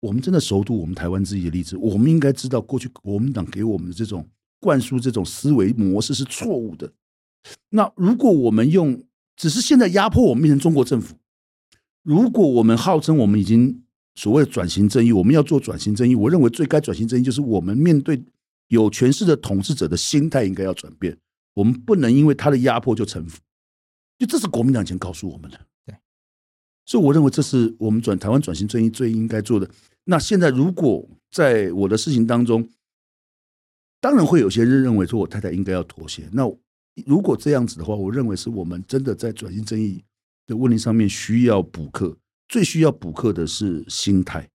S6: 我们真的熟读我们台湾自己的例子，我们应该知道过去国民党给我们的这种灌输这种思维模式是错误的。那如果我们用，只是现在压迫我们变成中国政府，如果我们号称我们已经所谓的转型正义，我们要做转型正义，我认为最该转型正义就是我们面对有权势的统治者的心态应该要转变，我们不能因为他的压迫就臣服，就这是国民党以前告诉我们的。所以我认为这是我们转台湾转型正义最应该做的。那现在如果在我的事情当中，当然会有些人认为说我太太应该要妥协。那如果这样子的话，我认为是我们真的在转型正义的问题上面需要补课。最需要补课的是心态。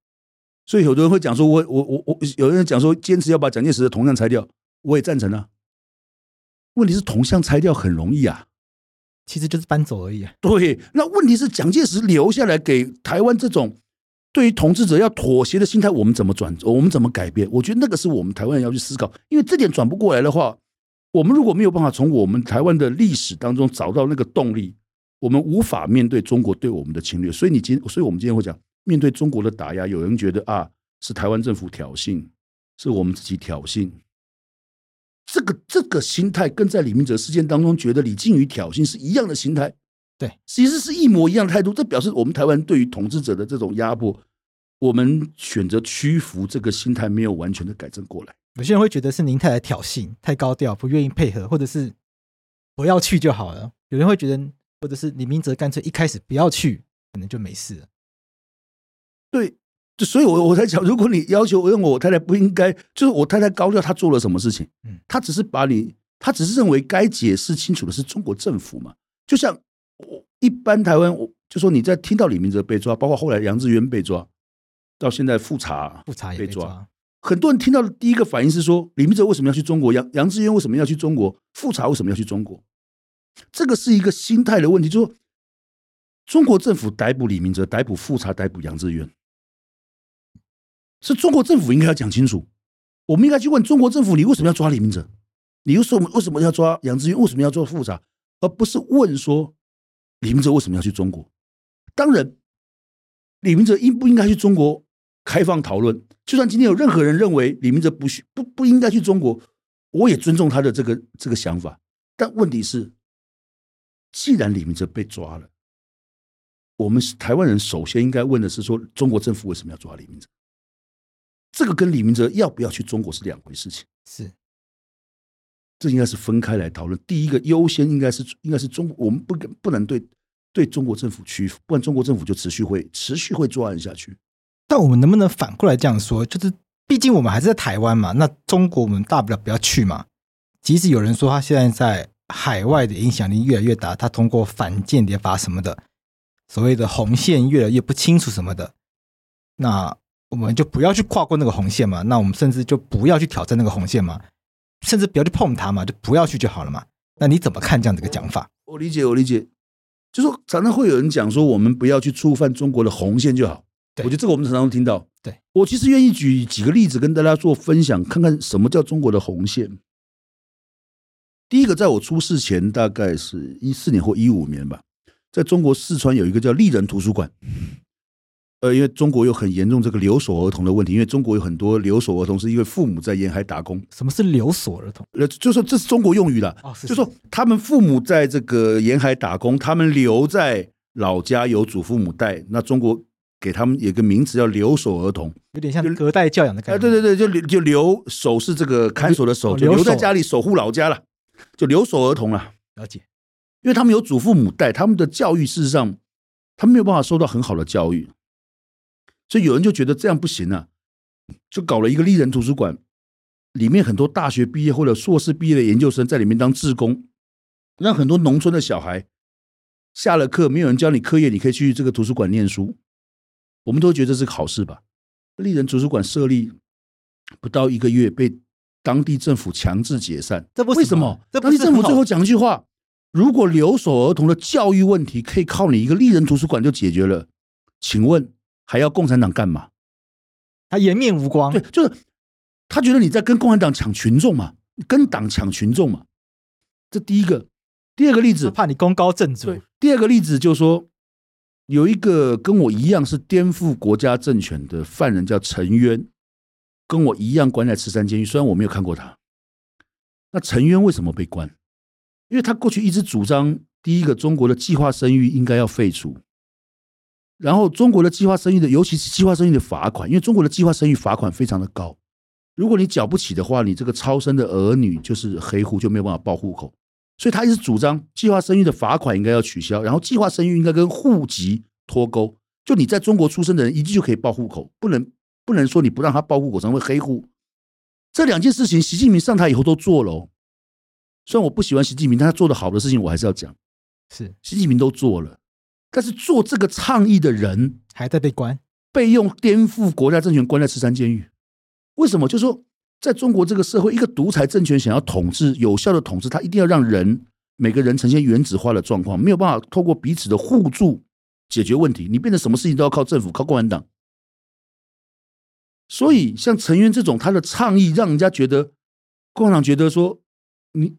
S6: 所以有的人会讲说，我我我我，有人讲说坚持要把蒋介石的铜像拆掉，我也赞成啊。问题是铜像拆掉很容易啊。
S1: 其实就是搬走而已啊。
S6: 对，那问题是蒋介石留下来给台湾这种对于统治者要妥协的心态，我们怎么转？我们怎么改变？我觉得那个是我们台湾人要去思考，因为这点转不过来的话，我们如果没有办法从我们台湾的历史当中找到那个动力，我们无法面对中国对我们的侵略。所以你今，所以我们今天会讲，面对中国的打压，有人觉得啊，是台湾政府挑衅，是我们自己挑衅。这个这个心态跟在李明哲事件当中觉得李靖宇挑衅是一样的心态，
S1: 对，
S6: 其实是一模一样的态度。这表示我们台湾对于统治者的这种压迫，我们选择屈服，这个心态没有完全的改正过来。
S1: 有些人会觉得是您太太挑衅，太高调，不愿意配合，或者是不要去就好了。有人会觉得，或者是李明哲干脆一开始不要去，可能就没事了。
S6: 对。就所以，我我才讲，如果你要求我，认为我太太不应该，就是我太太高调，她做了什么事情？嗯，她只是把你，她只是认为该解释清楚的是中国政府嘛。就像我一般台湾，我就说你在听到李明哲被抓，包括后来杨志渊被抓，到现在复查
S1: 复查也被抓，
S6: 很多人听到的第一个反应是说，李明哲为什么要去中国？杨杨志渊为什么要去中国？复查为什么要去中国？这个是一个心态的问题，就是说中国政府逮捕李明哲，逮捕复查，逮捕杨志渊。是中国政府应该要讲清楚，我们应该去问中国政府：你为什么要抓李明哲？你又说我们为什么要抓杨智渊？为什么要做富察？而不是问说李明哲为什么要去中国？当然，李明哲应不应该去中国开放讨论？就算今天有任何人认为李明哲不需不不应该去中国，我也尊重他的这个这个想法。但问题是，既然李明哲被抓了，我们台湾人首先应该问的是说：中国政府为什么要抓李明哲？这个跟李明哲要不要去中国是两回事情，
S1: 是，
S6: 这应该是分开来讨论。第一个优先应该是应该是中，我们不不能对对中国政府屈服，不然中国政府就持续会持续会作案下去。
S1: 但我们能不能反过来这样说？就是毕竟我们还是在台湾嘛，那中国我们大不了不要去嘛。即使有人说他现在在海外的影响力越来越大，他通过反间谍法什么的，所谓的红线越来越不清楚什么的，那。我们就不要去跨过那个红线嘛，那我们甚至就不要去挑战那个红线嘛，甚至不要去碰它嘛，就不要去就好了嘛。那你怎么看这样的一个讲法？
S6: 我理解，我理解，就说常常会有人讲说，我们不要去触犯中国的红线就好。我觉得这个我们常常听到。
S1: 对，
S6: 我其实愿意举几个例子跟大家做分享，看看什么叫中国的红线。第一个，在我出事前，大概是一四年或一五年吧，在中国四川有一个叫丽人图书馆。呃，因为中国有很严重这个留守儿童的问题，因为中国有很多留守儿童是因为父母在沿海打工。
S1: 什么是留守儿童？
S6: 呃，就说这是中国用语了，哦、是是就说他们父母在这个沿海打工，他们留在老家由祖父母带。那中国给他们有个名词叫留守儿童，
S1: 有点像隔代教养的感觉。
S6: 哎，对对对，就留就留守是这个看守的守，就留在家里守护老家了，就留守儿童了。
S1: 了解，
S6: 因为他们有祖父母带，他们的教育事实上他们没有办法受到很好的教育。所以有人就觉得这样不行啊，就搞了一个丽人图书馆，里面很多大学毕业或者硕士毕业的研究生在里面当志工，让很多农村的小孩下了课没有人教你课业，你可以去这个图书馆念书。我们都觉得这是个好事吧？丽人图书馆设立不到一个月，被当地政府强制解散。
S1: 这不
S6: 为什么？当地政府最后讲一句话：如果留守儿童的教育问题可以靠你一个丽人图书馆就解决了，请问还要共产党干嘛？
S1: 他颜面无光。
S6: 对，就是他觉得你在跟共产党抢群众嘛，跟党抢群众嘛。这第一个，第二个例子，
S1: 怕你功高震主。
S6: 第二个例子就是说，有一个跟我一样是颠覆国家政权的犯人叫陈渊，跟我一样关在赤山监狱，虽然我没有看过他。那陈渊为什么被关？因为他过去一直主张，第一个，中国的计划生育应该要废除，然后中国的计划生育的，尤其是计划生育的罚款，因为中国的计划生育罚款非常的高，如果你缴不起的话，你这个超生的儿女就是黑户，就没有办法报户口，所以他一直主张计划生育的罚款应该要取消，然后计划生育应该跟户籍脱钩，就你在中国出生的人一定就可以报户口，不能不能说你不让他报户口成为黑户，这两件事情习近平上台以后都做了哦。虽然我不喜欢习近平，但他做的好的事情我还是要讲。
S1: 是。
S6: 习近平都做了，但是做这个倡议的人
S1: 还在被关，
S6: 被用颠覆国家政权关在十三监狱。为什么？就是说，在中国这个社会，一个独裁政权想要统治、有效的统治，他一定要让人每个人呈现原子化的状况，没有办法透过彼此的互助解决问题。你变成什么事情都要靠政府、靠共产党。所以，像陈渊这种他的倡议，让人家觉得共产党觉得说你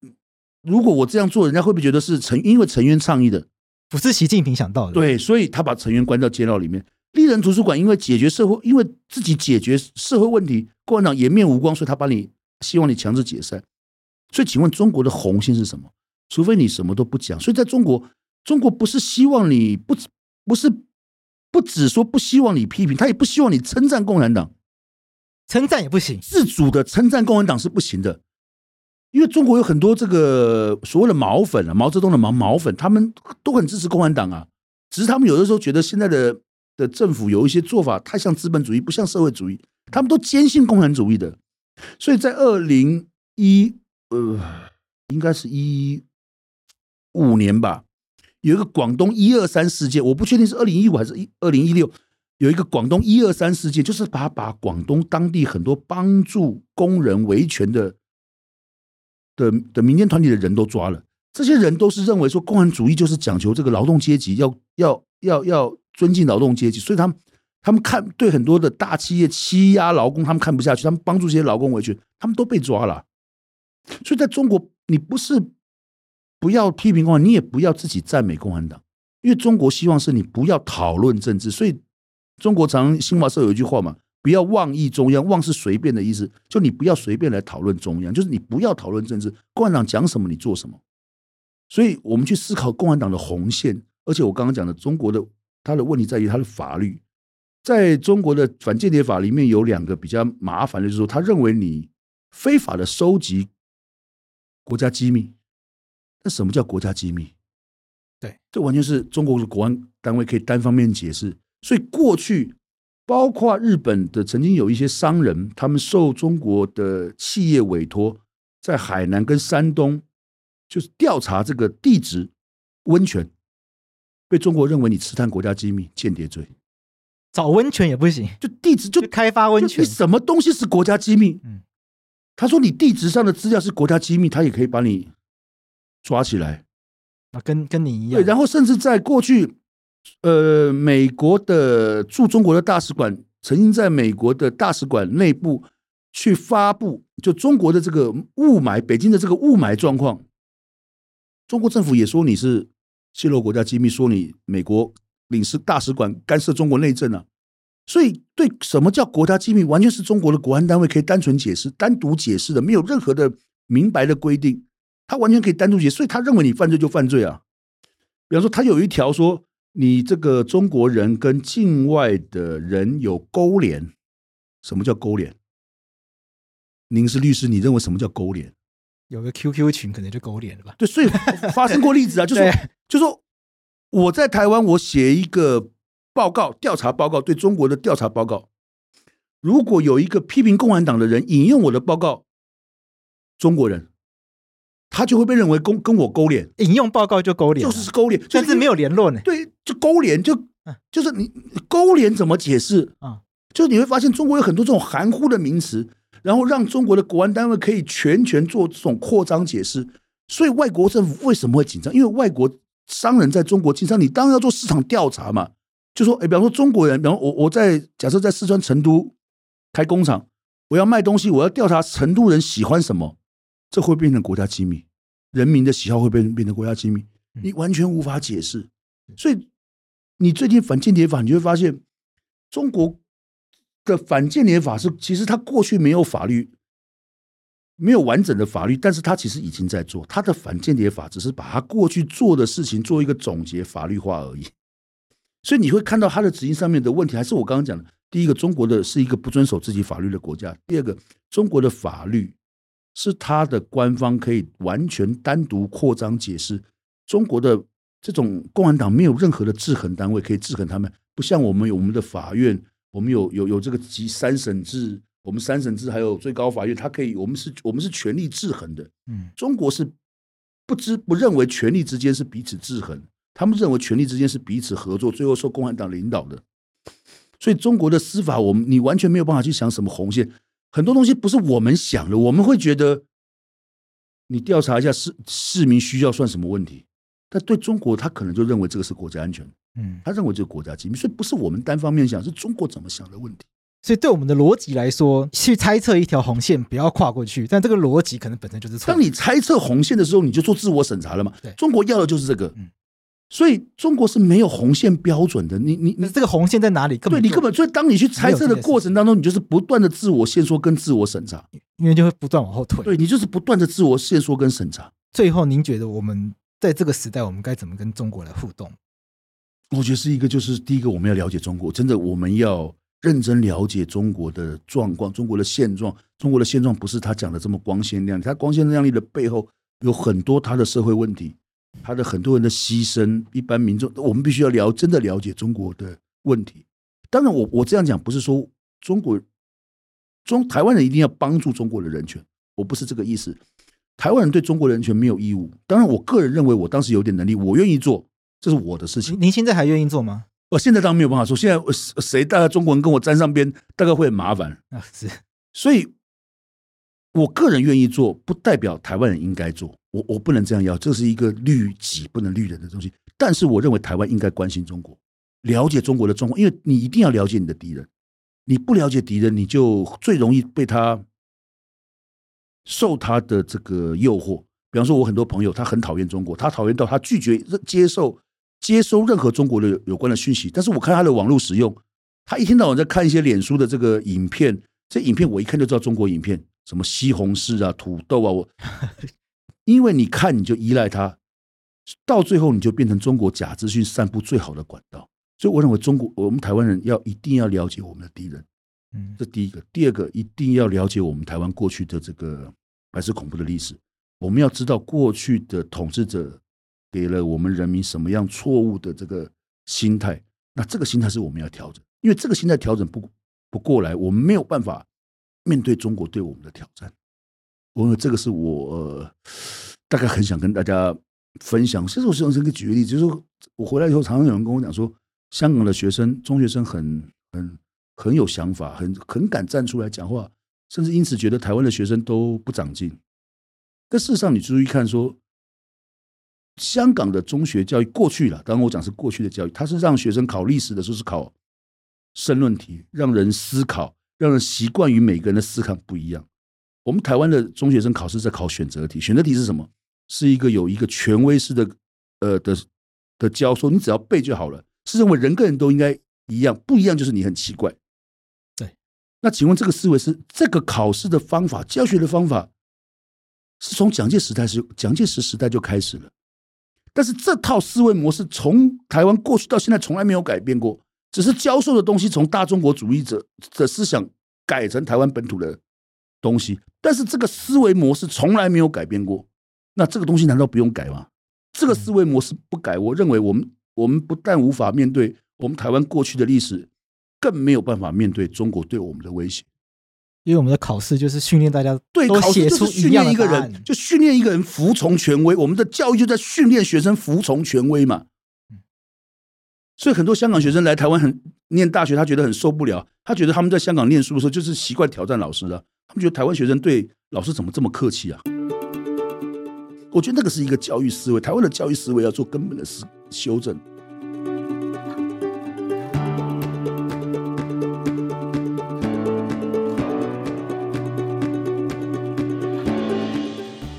S6: 你。如果我这样做，人家会不会觉得是陈？因为陈渊倡议的，
S1: 不是习近平想到的。
S6: 对，所以他把成员关到监牢里面。立人图书馆因为解决社会，因为自己解决社会问题，共产党颜面无光，所以他把你希望你强制解散。所以，请问中国的红线是什么？除非你什么都不讲。所以，在中国，中国不是希望你不不是不只说不希望你批评，他也不希望你称赞共产党，
S1: 称赞也不行，
S6: 自主的称赞共产党是不行的。因为中国有很多这个所谓的毛粉啊，毛泽东的毛毛粉，他们都很支持共产党啊。只是他们有的时候觉得现在的的政府有一些做法太像资本主义，不像社会主义。他们都坚信共产主义的。所以在二零一呃，应该是一五年吧，有一个广东一二三事件，我不确定是二零一五还是一二零一六，有一个广东一二三事件，就是把把广东当地很多帮助工人维权的。的的民间团体的人都抓了，这些人都是认为说共产主义就是讲求这个劳动阶级要要要要尊敬劳动阶级，所以他们他们看对很多的大企业欺压劳工，他们看不下去，他们帮助这些劳工维权，他们都被抓了。所以在中国，你不是不要批评共产，你也不要自己赞美共产党，因为中国希望是你不要讨论政治，所以中国常新华社有一句话嘛。不要妄议中央，妄是随便的意思，就你不要随便来讨论中央，就是你不要讨论政治，共产党讲什么你做什么。所以我们去思考共产党的红线，而且我刚刚讲的中国的它的问题在于它的法律，在中国的反间谍法里面有两个比较麻烦的，就是说他认为你非法的收集国家机密，那什么叫国家机密？
S1: 对，
S6: 这完全是中国的国安单位可以单方面解释。所以过去。包括日本的曾经有一些商人，他们受中国的企业委托，在海南跟山东，就是调查这个地质温泉，被中国认为你刺探国家机密、间谍罪。
S1: 找温泉也不行，
S6: 就地质就
S1: 开发温泉，
S6: 你什么东西是国家机密？嗯，他说你地质上的资料是国家机密，他也可以把你抓起来。
S1: 啊，跟跟你一样。
S6: 对，然后甚至在过去。呃，美国的驻中国的大使馆曾经在美国的大使馆内部去发布，就中国的这个雾霾，北京的这个雾霾状况，中国政府也说你是泄露国家机密，说你美国领事大使馆干涉中国内政啊。所以，对什么叫国家机密，完全是中国的国安单位可以单纯解释、单独解释的，没有任何的明白的规定，他完全可以单独解释。所以，他认为你犯罪就犯罪啊。比方说，他有一条说。你这个中国人跟境外的人有勾连，什么叫勾连？您是律师，你认为什么叫勾连？
S1: 有个 QQ 群可能就勾连了吧？
S6: 对，所以 发生过例子啊，就是说，就说我在台湾，我写一个报告，调查报告，对中国的调查报告，如果有一个批评共产党的人引用我的报告，中国人。他就会被认为跟跟我勾连，
S1: 引用报告就勾连，
S6: 就是勾连，
S1: 但是没有联络呢。
S6: 对，就勾连，就就是你勾连怎么解释啊？就是你会发现中国有很多这种含糊的名词，然后让中国的国安单位可以全权做这种扩张解释。所以外国政府为什么会紧张？因为外国商人在中国经商，你当然要做市场调查嘛。就说，哎，比方说中国人，比方我我在假设在四川成都开工厂，我要卖东西，我要调查成都人喜欢什么，这会变成国家机密，人民的喜好会变变成国家机密，你完全无法解释。所以你最近反间谍法，你就会发现中国的反间谍法是，其实它过去没有法律。没有完整的法律，但是他其实已经在做他的反间谍法，只是把他过去做的事情做一个总结，法律化而已。所以你会看到他的执行上面的问题，还是我刚刚讲的：第一个，中国的是一个不遵守自己法律的国家；第二个，中国的法律是他的官方可以完全单独扩张解释。中国的这种共产党没有任何的制衡单位可以制衡他们，不像我们有我们的法院，我们有有有这个集三审制。我们三审制还有最高法院，它可以，我们是，我们是权力制衡的。嗯，中国是不知不认为权力之间是彼此制衡，他们认为权力之间是彼此合作，最后受共产党领导的。所以中国的司法，我们你完全没有办法去想什么红线，很多东西不是我们想的。我们会觉得，你调查一下市市民需要算什么问题？但对中国，他可能就认为这个是国家安全。嗯，他认为这个国家机密，所以不是我们单方面想，是中国怎么想的问题。
S1: 所以，对我们的逻辑来说，去猜测一条红线，不要跨过去。但这个逻辑可能本身就是错。
S6: 当你猜测红线的时候，你就做自我审查了嘛？对，中国要的就是这个。嗯，所以中国是没有红线标准的。你你你这个红线在哪里？对，你根本所以当你去猜测的过程当中，你就是不断的自我限缩跟自我审查，
S1: 因为就会不断往后退。
S6: 对，你就是不断的自我限缩跟审查。
S1: 最后，您觉得我们在这个时代，我们该怎么跟中国来互动？
S6: 我觉得是一个，就是第一个，我们要了解中国，真的我们要。认真了解中国的状况，中国的现状。中国的现状不是他讲的这么光鲜亮丽，他光鲜亮丽的背后有很多他的社会问题，他的很多人的牺牲。一般民众，我们必须要了真的了解中国的问题。当然我，我我这样讲不是说中国中台湾人一定要帮助中国的人权，我不是这个意思。台湾人对中国人权没有义务。当然，我个人认为，我当时有点能力，我愿意做，这是我的事情。
S1: 您现在还愿意做吗？
S6: 我现在当然没有办法说，现在谁大概中国人跟我沾上边，大概会很麻烦啊。是，所以我个人愿意做，不代表台湾人应该做。我我不能这样要，这是一个律己不能律人的东西。但是我认为台湾应该关心中国，了解中国的状况，因为你一定要了解你的敌人。你不了解敌人，你就最容易被他受他的这个诱惑。比方说，我很多朋友他很讨厌中国，他讨厌到他拒绝接受。接收任何中国的有关的讯息，但是我看他的网络使用，他一天到晚在看一些脸书的这个影片，这影片我一看就知道中国影片，什么西红柿啊、土豆啊，我因为你看你就依赖他，到最后你就变成中国假资讯散布最好的管道。所以我认为中国我们台湾人要一定要了解我们的敌人，嗯，这第一个，第二个一定要了解我们台湾过去的这个白色恐怖的历史，我们要知道过去的统治者。给了我们人民什么样错误的这个心态？那这个心态是我们要调整，因为这个心态调整不不过来，我们没有办法面对中国对我们的挑战。我这个是我、呃、大概很想跟大家分享。其实我想这个举个例子，就是我回来以后，常常有人跟我讲说，香港的学生、中学生很很很有想法，很很敢站出来讲话，甚至因此觉得台湾的学生都不长进。但事实上，你注意看说。香港的中学教育过去了，当然我讲是过去的教育，它是让学生考历史的时候是考申论题，让人思考，让人习惯于每个人的思考不一样。我们台湾的中学生考试在考选择题，选择题是什么？是一个有一个权威式的呃的的教授，你只要背就好了，是认为人跟人都应该一样，不一样就是你很奇怪。对，那请问这个思维是这个考试的方法，教学的方法是从蒋介石时代是蒋介石时代就开始了。但是这套思维模式从台湾过去到现在从来没有改变过，只是教授的东西从大中国主义者的思想改成台湾本土的东西，但是这个思维模式从来没有改变过。那这个东西难道不用改吗？这个思维模式不改，我认为我们我们不但无法面对我们台湾过去的历史，更没有办法面对中国对我们的威胁。
S1: 因为我们的考试就是训练大家
S6: 对，考试就是训练一个人，就训练一个人服从权威。我们的教育就在训练学生服从权威嘛。所以很多香港学生来台湾很念大学，他觉得很受不了。他觉得他们在香港念书的时候就是习惯挑战老师的。他们觉得台湾学生对老师怎么这么客气啊？我觉得那个是一个教育思维，台湾的教育思维要做根本的修修正。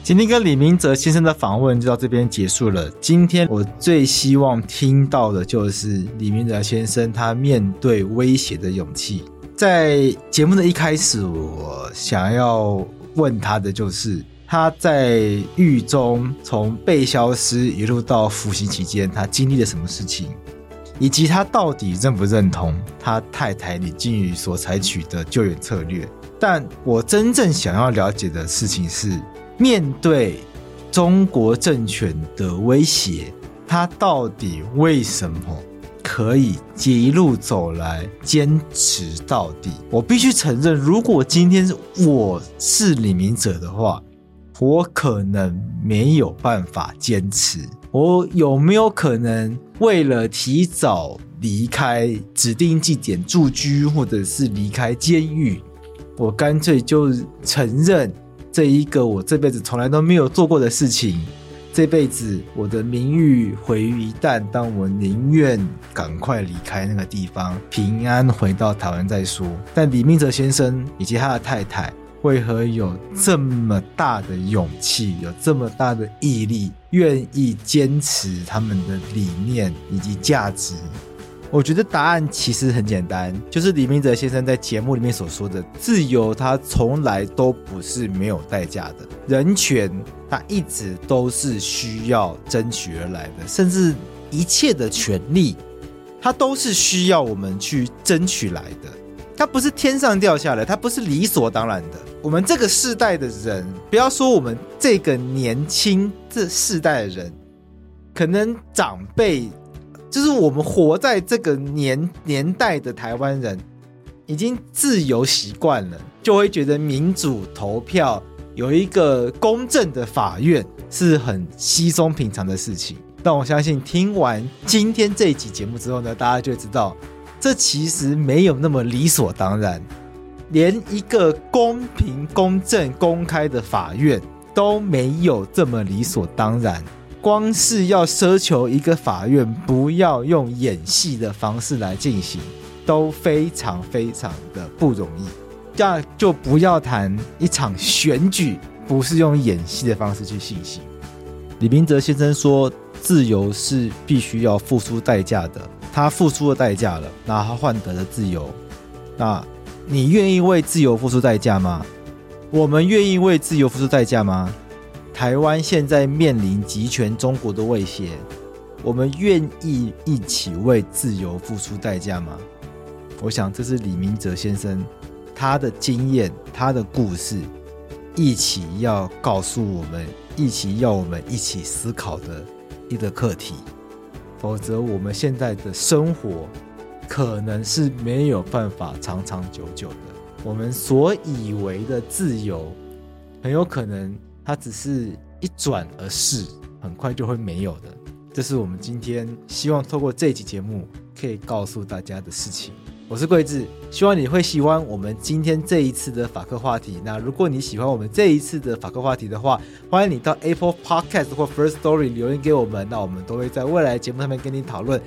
S1: 今天跟李明哲先生的访问就到这边结束了。今天我最希望听到的就是李明哲先生他面对威胁的勇气。在节目的一开始，我想要问他的就是他在狱中从被消失一路到服刑期间，他经历了什么事情，以及他到底认不认同他太太李静宇所采取的救援策略。但我真正想要了解的事情是。面对中国政权的威胁，他到底为什么可以一路走来坚持到底？我必须承认，如果今天我是李明哲的话，我可能没有办法坚持。我有没有可能为了提早离开指定地点住居，或者是离开监狱，我干脆就承认？这一个我这辈子从来都没有做过的事情，这辈子我的名誉毁于一旦，但我宁愿赶快离开那个地方，平安回到台湾再说。但李明哲先生以及他的太太，为何有这么大的勇气，有这么大的毅力，愿意坚持他们的理念以及价值？我觉得答案其实很简单，就是李明哲先生在节目里面所说的自由，它从来都不是没有代价的；人权，它一直都是需要争取而来的，甚至一切的权利，它都是需要我们去争取来的。它不是天上掉下来，它不是理所当然的。我们这个世代的人，不要说我们这个年轻这世代的人，可能长辈。就是我们活在这个年年代的台湾人，已经自由习惯了，就会觉得民主投票有一个公正的法院是很稀松平常的事情。但我相信听完今天这一集节目之后呢，大家就知道，这其实没有那么理所当然，连一个公平、公正、公开的法院都没有这么理所当然。光是要奢求一个法院不要用演戏的方式来进行，都非常非常的不容易。这样就不要谈一场选举不是用演戏的方式去进行。李明哲先生说：“自由是必须要付出代价的，他付出了代价了，那他换得了自由。那你愿意为自由付出代价吗？我们愿意为自由付出代价吗？”台湾现在面临极权中国的威胁，我们愿意一起为自由付出代价吗？我想这是李明哲先生他的经验、他的故事，一起要告诉我们，一起要我们一起思考的一个课题。否则，我们现在的生活可能是没有办法长长久久的。我们所以为的自由，很有可能。它只是一转而逝，很快就会没有的。这是我们今天希望透过这期节目可以告诉大家的事情。我是贵智，希望你会喜欢我们今天这一次的法克话题。那如果你喜欢我们这一次的法克话题的话，欢迎你到 Apple Podcast 或 First Story 留言给我们，那我们都会在未来节目上面跟你讨论。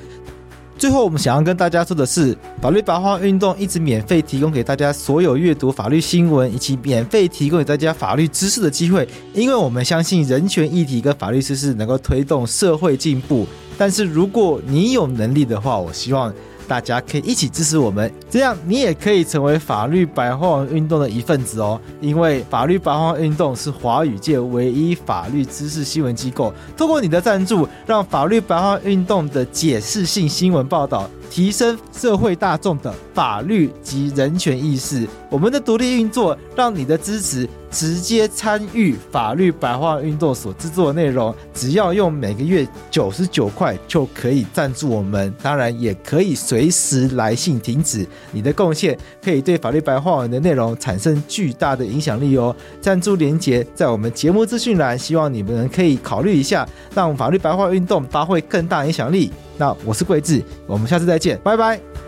S1: 最后，我们想要跟大家说的是，法律白话运动一直免费提供给大家所有阅读法律新闻以及免费提供给大家法律知识的机会，因为我们相信人权议题跟法律知识能够推动社会进步。但是，如果你有能力的话，我希望。大家可以一起支持我们，这样你也可以成为法律白话文运动的一份子哦。因为法律白话运动是华语界唯一法律知识新闻机构，通过你的赞助，让法律白话运动的解释性新闻报道提升社会大众的法律及人权意识。我们的独立运作，让你的支持。直接参与法律白话运动所制作的内容，只要用每个月九十九块就可以赞助我们。当然，也可以随时来信停止。你的贡献可以对法律白话文的内容产生巨大的影响力哦。赞助连结在我们节目资讯栏，希望你们可以考虑一下，让法律白话运动发挥更大影响力。那我是贵智，我们下次再见，拜拜。